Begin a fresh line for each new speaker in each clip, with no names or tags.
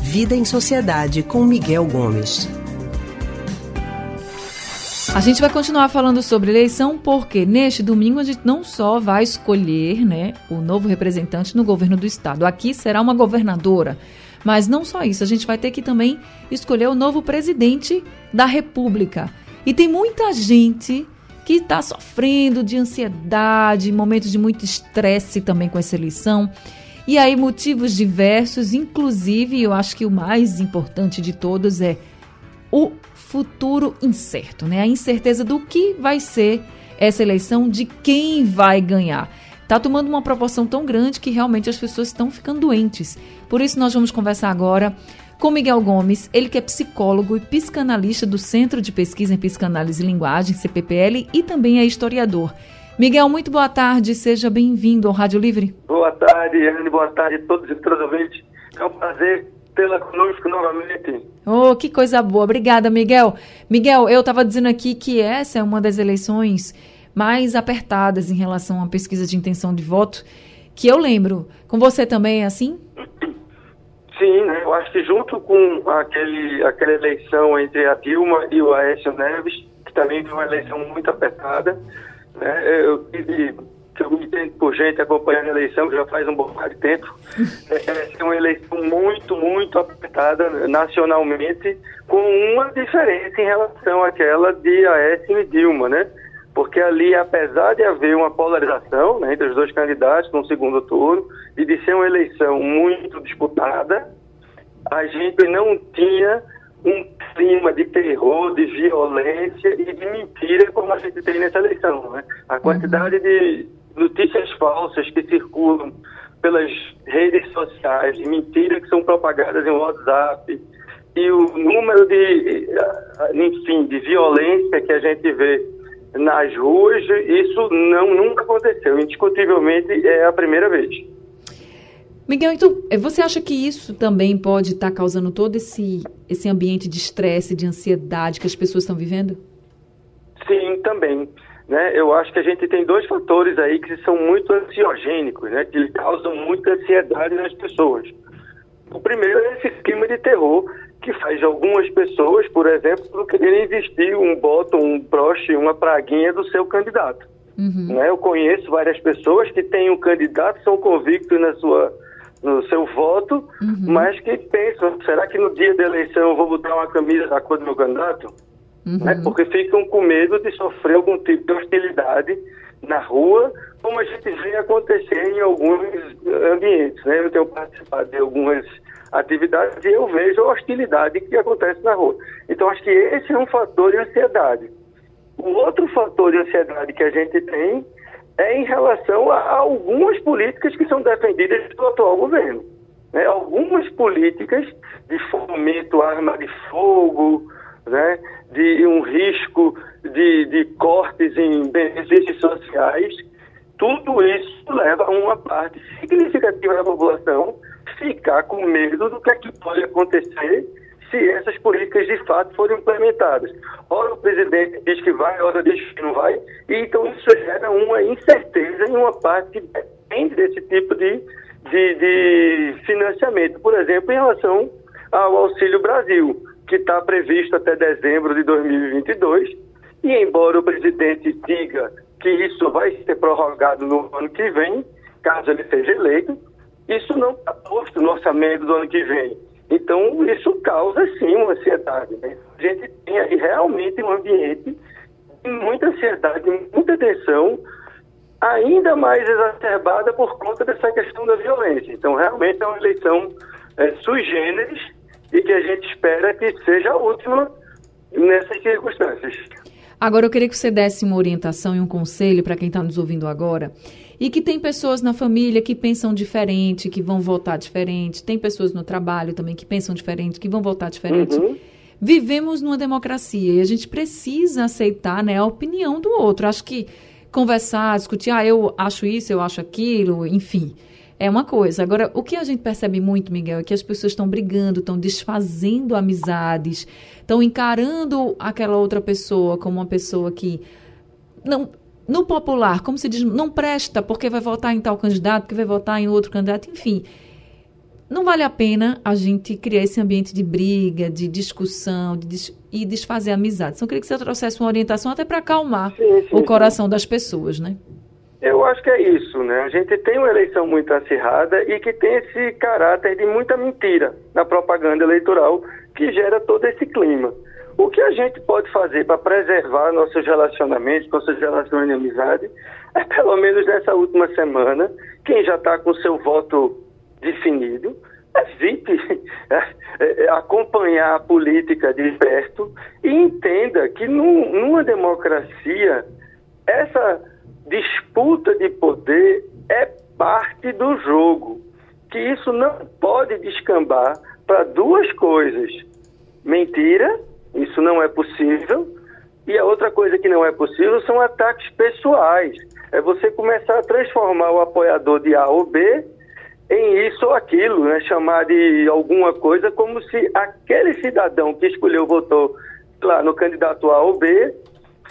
Vida em Sociedade com Miguel Gomes.
A gente vai continuar falando sobre eleição porque neste domingo a gente não só vai escolher né, o novo representante no governo do estado. Aqui será uma governadora. Mas não só isso, a gente vai ter que também escolher o novo presidente da República. E tem muita gente que está sofrendo de ansiedade, momentos de muito estresse também com essa eleição. E aí, motivos diversos, inclusive, eu acho que o mais importante de todos é o futuro incerto, né? A incerteza do que vai ser essa eleição, de quem vai ganhar. Está tomando uma proporção tão grande que realmente as pessoas estão ficando doentes. Por isso, nós vamos conversar agora com Miguel Gomes, ele que é psicólogo e psicanalista do Centro de Pesquisa em Psicanálise e Linguagem, CPPL, e também é historiador. Miguel, muito boa tarde, seja bem-vindo ao Rádio Livre.
Boa tarde, Anne, boa tarde a todos e todas ouvintes. É um prazer tê-la conosco novamente.
Oh, que coisa boa. Obrigada, Miguel. Miguel, eu estava dizendo aqui que essa é uma das eleições mais apertadas em relação à pesquisa de intenção de voto, que eu lembro. Com você também é assim?
Sim, né? eu acho que junto com aquele, aquela eleição entre a Dilma e o Aécio Neves, que também foi uma eleição muito apertada, né? eu tive que eu me entendo por gente acompanhando a eleição, já faz um bocado de tempo, é, é uma eleição muito, muito apertada nacionalmente, com uma diferença em relação àquela de Aécio e Dilma, né? Porque ali, apesar de haver uma polarização né, entre os dois candidatos no segundo turno, e de ser uma eleição muito disputada, a gente não tinha um clima de terror, de violência e de mentira como a gente tem nessa eleição. Né? A quantidade de notícias falsas que circulam pelas redes sociais, de mentiras que são propagadas em WhatsApp, e o número de, enfim, de violência que a gente vê nas ruas, isso não nunca aconteceu. Indiscutivelmente é a primeira vez.
Miguel, então, eh, você acha que isso também pode estar tá causando todo esse, esse ambiente de estresse, de ansiedade que as pessoas estão vivendo?
Sim, também. Né? Eu acho que a gente tem dois fatores aí que são muito ansiogênicos, né? que causam muita ansiedade nas pessoas. O primeiro é esse clima de terror que faz algumas pessoas, por exemplo, não quererem investir um voto, um broche, uma praguinha do seu candidato. Uhum. Né? Eu conheço várias pessoas que têm um candidato, são convictos na sua, no seu voto, uhum. mas que pensam, será que no dia da eleição eu vou botar uma camisa da cor do meu candidato? Uhum. Né? Porque ficam com medo de sofrer algum tipo de hostilidade na rua, como a gente vê acontecer em alguns ambientes. Né? Eu tenho participado de algumas atividades e eu vejo a hostilidade que acontece na rua. Então, acho que esse é um fator de ansiedade. O outro fator de ansiedade que a gente tem é em relação a algumas políticas que são defendidas pelo atual governo. Né? Algumas políticas de fomento à arma de fogo, né? de um risco de, de cortes em benefícios sociais, tudo isso leva a uma parte significativa da população ficar com medo do que, é que pode acontecer se essas políticas de fato forem implementadas. Ora o presidente diz que vai, ora diz que não vai, e então isso gera uma incerteza em uma parte que depende desse tipo de, de, de financiamento. Por exemplo, em relação ao Auxílio Brasil, que está previsto até dezembro de 2022, e embora o presidente diga que isso vai ser prorrogado no ano que vem, caso ele seja eleito, isso não está posto no orçamento do ano que vem. Então, isso causa, sim, uma ansiedade. Né? A gente tem aí realmente um ambiente de muita ansiedade, muita tensão, ainda mais exacerbada por conta dessa questão da violência. Então, realmente é uma eleição é, sui generis e que a gente espera que seja a última nessas circunstâncias.
Agora, eu queria que você desse uma orientação e um conselho para quem está nos ouvindo agora e que tem pessoas na família que pensam diferente, que vão votar diferente, tem pessoas no trabalho também que pensam diferente, que vão votar diferente. Uhum. Vivemos numa democracia e a gente precisa aceitar né, a opinião do outro. Acho que conversar, discutir, ah, eu acho isso, eu acho aquilo, enfim é uma coisa. Agora, o que a gente percebe muito, Miguel, é que as pessoas estão brigando, estão desfazendo amizades, estão encarando aquela outra pessoa como uma pessoa que não no popular, como se diz, não presta porque vai votar em tal candidato, porque vai votar em outro candidato, enfim. Não vale a pena a gente criar esse ambiente de briga, de discussão de e desfazer amizades. Então, eu queria que você trouxesse uma orientação até para acalmar sim, sim, o coração sim. das pessoas, né?
Eu acho que é isso, né? A gente tem uma eleição muito acirrada e que tem esse caráter de muita mentira na propaganda eleitoral que gera todo esse clima. O que a gente pode fazer para preservar nossos relacionamentos, nossas relações de amizade, é pelo menos nessa última semana, quem já está com seu voto definido, evite é, é, acompanhar a política de perto e entenda que num, numa democracia essa disputa de poder é parte do jogo, que isso não pode descambar para duas coisas: mentira não é possível. E a outra coisa que não é possível são ataques pessoais. É você começar a transformar o apoiador de A ou B em isso ou aquilo, né? chamar de alguma coisa como se aquele cidadão que escolheu, votou lá no candidato A ou B,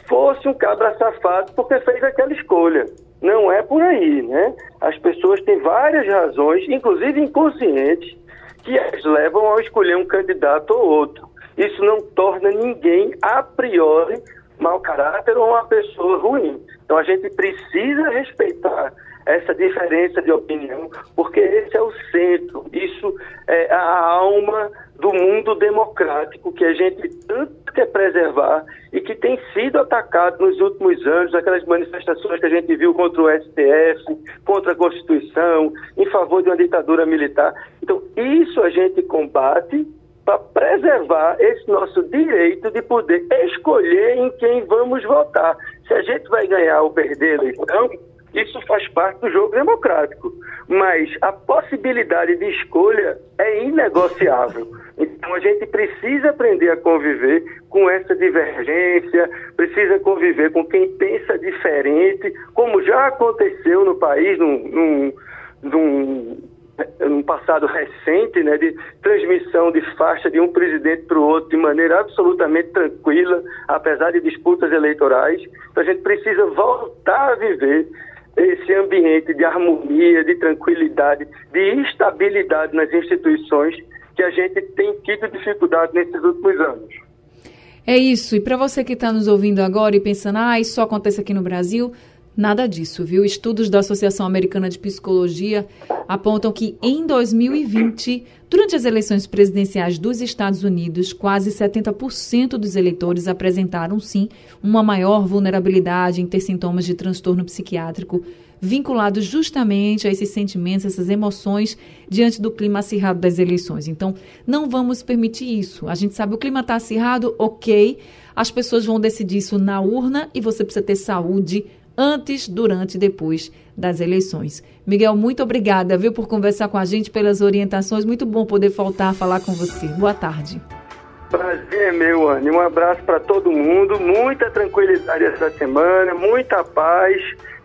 fosse um cabra safado porque fez aquela escolha. Não é por aí, né? As pessoas têm várias razões, inclusive inconscientes, que as levam a escolher um candidato ou outro. Isso não torna ninguém, a priori, mau caráter ou uma pessoa ruim. Então a gente precisa respeitar essa diferença de opinião, porque esse é o centro, isso é a alma do mundo democrático que a gente tanto quer preservar e que tem sido atacado nos últimos anos, aquelas manifestações que a gente viu contra o STF, contra a Constituição, em favor de uma ditadura militar. Então, isso a gente combate para preservar esse nosso direito de poder escolher em quem vamos votar. Se a gente vai ganhar ou perder a eleição, isso faz parte do jogo democrático. Mas a possibilidade de escolha é inegociável. Então a gente precisa aprender a conviver com essa divergência, precisa conviver com quem pensa diferente, como já aconteceu no país, num, num, num um passado recente, né, de transmissão de faixa de um presidente para o outro de maneira absolutamente tranquila, apesar de disputas eleitorais. Então a gente precisa voltar a viver esse ambiente de harmonia, de tranquilidade, de estabilidade nas instituições que a gente tem tido dificuldade nesses últimos anos.
É isso. E para você que está nos ouvindo agora e pensando, ah, isso só acontece aqui no Brasil, Nada disso, viu? Estudos da Associação Americana de Psicologia apontam que em 2020, durante as eleições presidenciais dos Estados Unidos, quase 70% dos eleitores apresentaram sim uma maior vulnerabilidade em ter sintomas de transtorno psiquiátrico vinculados justamente a esses sentimentos, essas emoções diante do clima acirrado das eleições. Então, não vamos permitir isso. A gente sabe o clima está acirrado, ok. As pessoas vão decidir isso na urna e você precisa ter saúde antes, durante e depois das eleições. Miguel, muito obrigada, viu, por conversar com a gente, pelas orientações. Muito bom poder voltar a falar com você. Boa tarde.
Prazer é meu, Anne. Um abraço para todo mundo, muita tranquilidade essa semana, muita paz.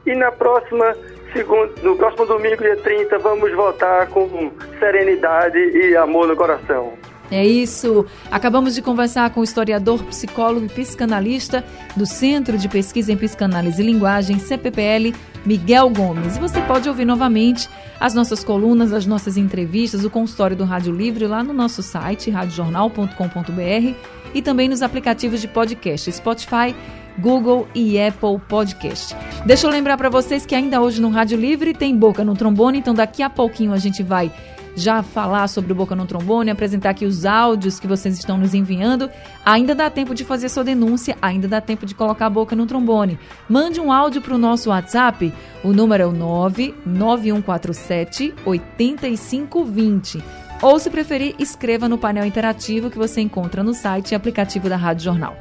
E na próxima segundo, no próximo domingo, dia 30, vamos votar com serenidade e amor no coração.
É isso. Acabamos de conversar com o historiador, psicólogo e psicanalista do Centro de Pesquisa em Psicanálise e Linguagem, CPPL, Miguel Gomes. Você pode ouvir novamente as nossas colunas, as nossas entrevistas, o consultório do Rádio Livre lá no nosso site, radiojornal.com.br e também nos aplicativos de podcast Spotify, Google e Apple Podcast. Deixa eu lembrar para vocês que ainda hoje no Rádio Livre tem boca no trombone, então daqui a pouquinho a gente vai já falar sobre o Boca no Trombone, apresentar aqui os áudios que vocês estão nos enviando. Ainda dá tempo de fazer sua denúncia, ainda dá tempo de colocar a boca no trombone. Mande um áudio para o nosso WhatsApp, o número é o 99147 8520. Ou, se preferir, escreva no painel interativo que você encontra no site e aplicativo da Rádio Jornal.